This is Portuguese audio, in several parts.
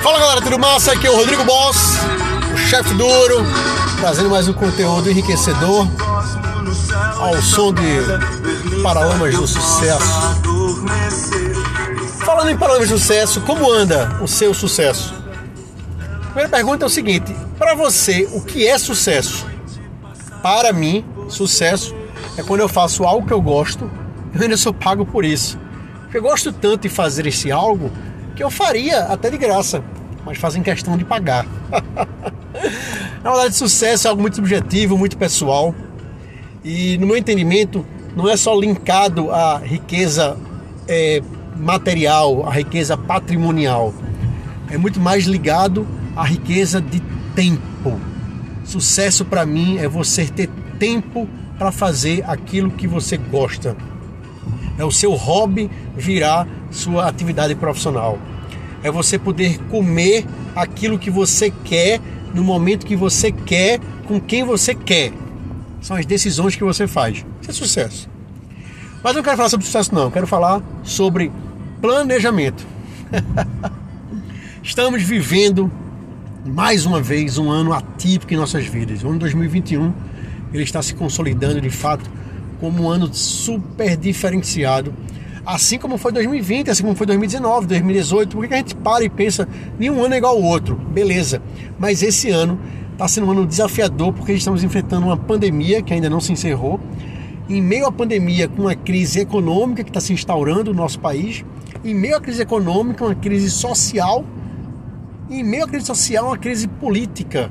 Fala galera, tudo massa? Aqui é o Rodrigo Boss, o chefe duro, trazendo mais um conteúdo enriquecedor ao som de Paralamas do Sucesso. Falando em Paralamas do Sucesso, como anda o seu sucesso? Primeira pergunta é o seguinte: para você, o que é sucesso? Para mim, sucesso é quando eu faço algo que eu gosto eu ainda sou pago por isso. Eu gosto tanto de fazer esse algo que eu faria até de graça, mas fazem questão de pagar. Na verdade, sucesso é algo muito subjetivo, muito pessoal. E no meu entendimento, não é só linkado à riqueza é, material, à riqueza patrimonial. É muito mais ligado à riqueza de tempo. Sucesso para mim é você ter tempo para fazer aquilo que você gosta. É o seu hobby virar sua atividade profissional. É você poder comer aquilo que você quer no momento que você quer, com quem você quer. São as decisões que você faz. Isso é sucesso. Mas eu não quero falar sobre sucesso, não. Eu quero falar sobre planejamento. Estamos vivendo mais uma vez um ano atípico em nossas vidas. O ano 2021 ele está se consolidando de fato como um ano super diferenciado, assim como foi 2020, assim como foi 2019, 2018. Por que a gente para e pensa, nenhum ano é igual ao outro? Beleza, mas esse ano está sendo um ano desafiador porque estamos enfrentando uma pandemia que ainda não se encerrou. Em meio à pandemia, com uma crise econômica que está se instaurando no nosso país, em meio à crise econômica, uma crise social, em meio à crise social, uma crise política.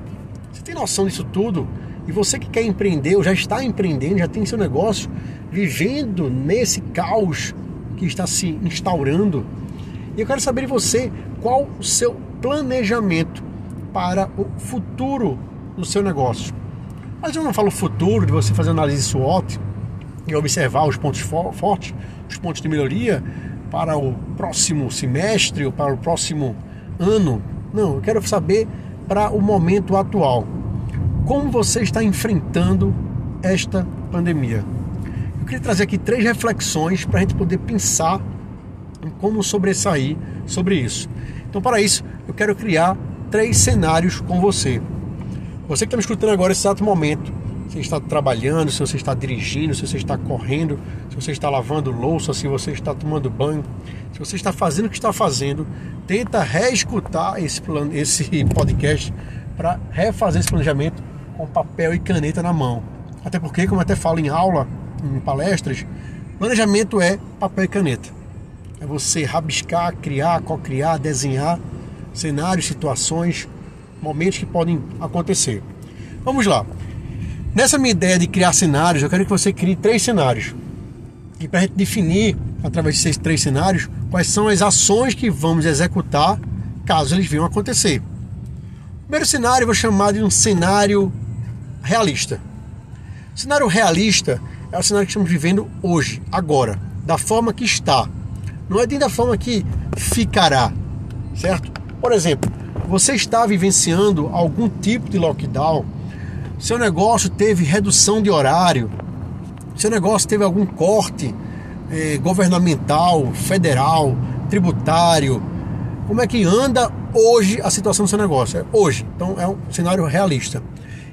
Você tem noção disso tudo? E você que quer empreender, ou já está empreendendo, já tem seu negócio, vivendo nesse caos que está se instaurando. E eu quero saber de você qual o seu planejamento para o futuro do seu negócio. Mas eu não falo futuro de você fazer análise SWOT e observar os pontos fortes, os pontos de melhoria para o próximo semestre ou para o próximo ano. Não, eu quero saber para o momento atual como você está enfrentando esta pandemia. Eu queria trazer aqui três reflexões para a gente poder pensar em como sobressair sobre isso. Então, para isso, eu quero criar três cenários com você. Você que está me escutando agora nesse exato momento, se está trabalhando, se você está dirigindo, se você está correndo, se você está lavando louça, se você está tomando banho, se você está fazendo o que está fazendo, tenta reescutar esse, esse podcast para refazer esse planejamento com papel e caneta na mão. Até porque, como eu até falo em aula, em palestras, planejamento é papel e caneta. É você rabiscar, criar, co-criar, desenhar cenários, situações, momentos que podem acontecer. Vamos lá. Nessa minha ideia de criar cenários, eu quero que você crie três cenários. E para a gente definir, através desses três cenários, quais são as ações que vamos executar caso eles venham acontecer. Primeiro cenário eu vou chamar de um cenário realista. O cenário realista é o cenário que estamos vivendo hoje, agora, da forma que está. Não é nem da forma que ficará, certo? Por exemplo, você está vivenciando algum tipo de lockdown, seu negócio teve redução de horário, seu negócio teve algum corte eh, governamental, federal, tributário. Como é que anda hoje a situação do seu negócio? É hoje. Então é um cenário realista.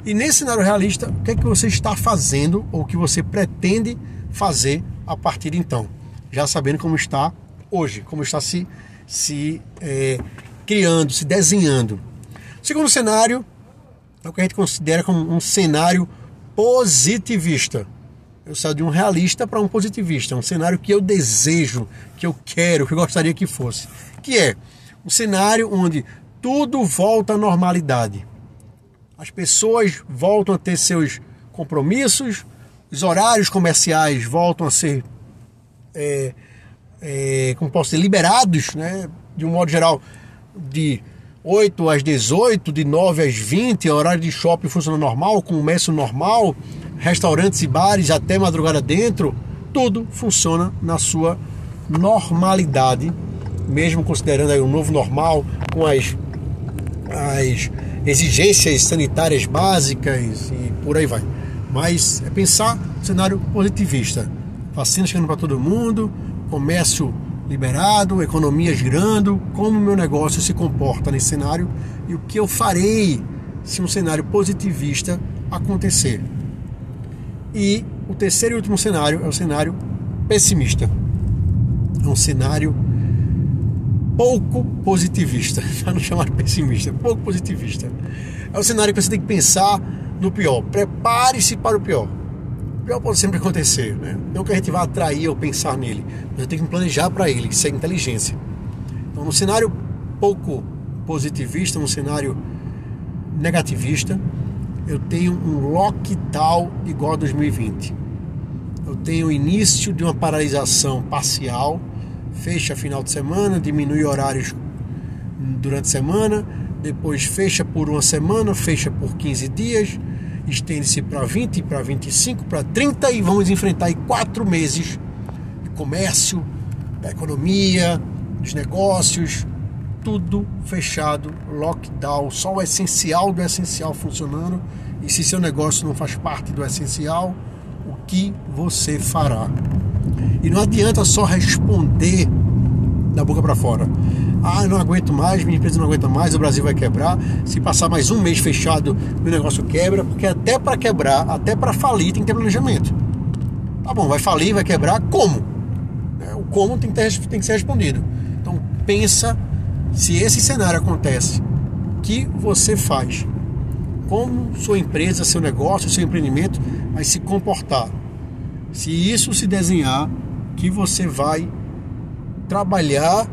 E nesse cenário realista, o que é que você está fazendo ou que você pretende fazer a partir de então? Já sabendo como está hoje, como está se, se é, criando, se desenhando. O segundo cenário é o que a gente considera como um cenário positivista. Eu saio de um realista para um positivista, um cenário que eu desejo, que eu quero, que eu gostaria que fosse. Que é um cenário onde tudo volta à normalidade. As pessoas voltam a ter seus compromissos, os horários comerciais voltam a ser, é, é, como posso dizer, liberados, né? de um modo geral, de 8 às 18, de 9 às 20, horário de shopping funciona normal, comércio normal, restaurantes e bares até madrugada dentro, tudo funciona na sua normalidade, mesmo considerando aí o novo normal, com as, as exigências sanitárias básicas e por aí vai. Mas é pensar no cenário positivista. vacina chegando para todo mundo, comércio liberado, economia girando, como o meu negócio se comporta nesse cenário e o que eu farei se um cenário positivista acontecer. E o terceiro e último cenário é o cenário pessimista. É um cenário pouco positivista, para não chamar de pessimista, pouco positivista. É um cenário que você tem que pensar no pior. Prepare-se para o pior. O pior pode sempre acontecer, né? Não que a gente vá atrair ou pensar nele, mas eu tenho que planejar para ele, isso é inteligência. Então, no cenário pouco positivista, um cenário negativista, eu tenho um lockdown igual a 2020. Eu tenho o início de uma paralisação parcial, fecha final de semana, diminui horários durante a semana, depois fecha por uma semana, fecha por 15 dias, estende-se para 20, para 25, para 30 e vamos enfrentar aí quatro meses de comércio, da economia, dos negócios, tudo fechado, lockdown, só o essencial do essencial funcionando. E se seu negócio não faz parte do essencial, o que você fará? E não adianta só responder da boca para fora. Ah, não aguento mais, minha empresa não aguenta mais, o Brasil vai quebrar. Se passar mais um mês fechado, meu negócio quebra, porque até para quebrar, até para falir, tem que ter planejamento. Tá bom, vai falir, vai quebrar, como? É, o como tem que, ter, tem que ser respondido. Então pensa se esse cenário acontece, o que você faz? Como sua empresa, seu negócio, seu empreendimento vai se comportar? Se isso se desenhar, que você vai trabalhar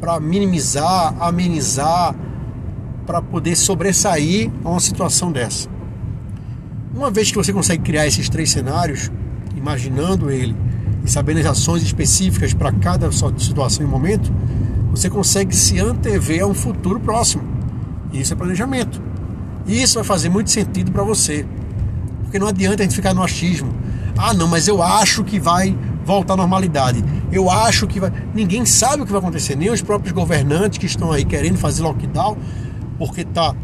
para minimizar, amenizar, para poder sobressair a uma situação dessa. Uma vez que você consegue criar esses três cenários, imaginando ele e sabendo as ações específicas para cada situação e momento, você consegue se antever a um futuro próximo. Isso é planejamento. E isso vai fazer muito sentido para você. Porque não adianta a gente ficar no achismo. Ah, não, mas eu acho que vai voltar à normalidade. Eu acho que vai. Ninguém sabe o que vai acontecer, nem os próprios governantes que estão aí querendo fazer lockdown, porque está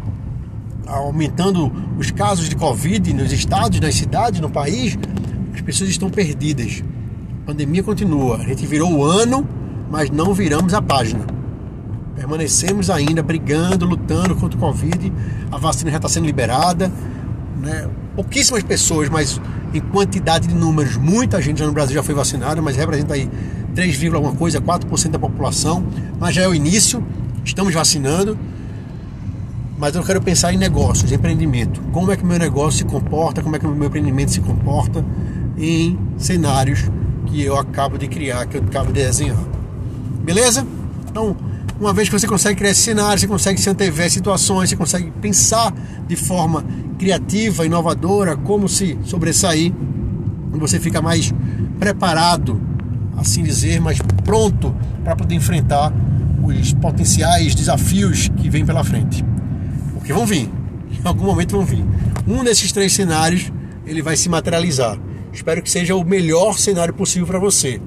aumentando os casos de Covid nos estados, nas cidades, no país. As pessoas estão perdidas. A pandemia continua. A gente virou o ano mas não viramos a página. Permanecemos ainda brigando, lutando contra o Covid. A vacina já está sendo liberada. Né? Pouquíssimas pessoas, mas em quantidade de números, muita gente já no Brasil já foi vacinada, mas representa aí 3, alguma coisa, 4% da população. Mas já é o início, estamos vacinando. Mas eu quero pensar em negócios, em empreendimento. Como é que o meu negócio se comporta, como é que o meu empreendimento se comporta em cenários que eu acabo de criar, que eu acabo de desenhar. Beleza? Então, uma vez que você consegue criar esse cenário, você consegue se antever situações, você consegue pensar de forma criativa, inovadora, como se sobressair, você fica mais preparado, assim dizer, mais pronto para poder enfrentar os potenciais desafios que vêm pela frente. Porque vão vir, em algum momento vão vir. Um desses três cenários ele vai se materializar. Espero que seja o melhor cenário possível para você,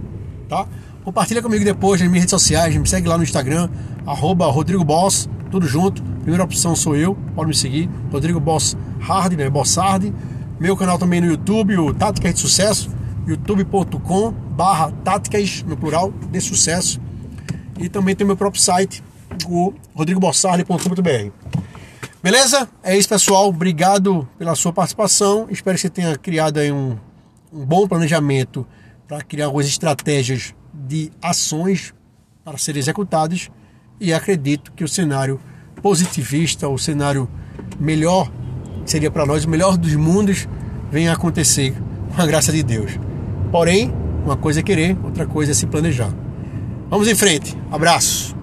tá? Compartilha comigo depois nas minhas redes sociais, me segue lá no Instagram, arroba Rodrigo Boss, tudo junto. Primeira opção sou eu, pode me seguir, Rodrigo Boss Hard, né? Bossard. Meu canal também no YouTube, o Táticas de Sucesso, youtube.com barra táticas, no plural, de sucesso. E também tem meu próprio site, o rodrigobossardi.com.br. Beleza? É isso, pessoal. Obrigado pela sua participação. Espero que você tenha criado aí um, um bom planejamento para criar algumas estratégias de ações para serem executadas e acredito que o cenário positivista, o cenário melhor, seria para nós o melhor dos mundos, venha acontecer com a graça de Deus. Porém, uma coisa é querer, outra coisa é se planejar. Vamos em frente. Abraço.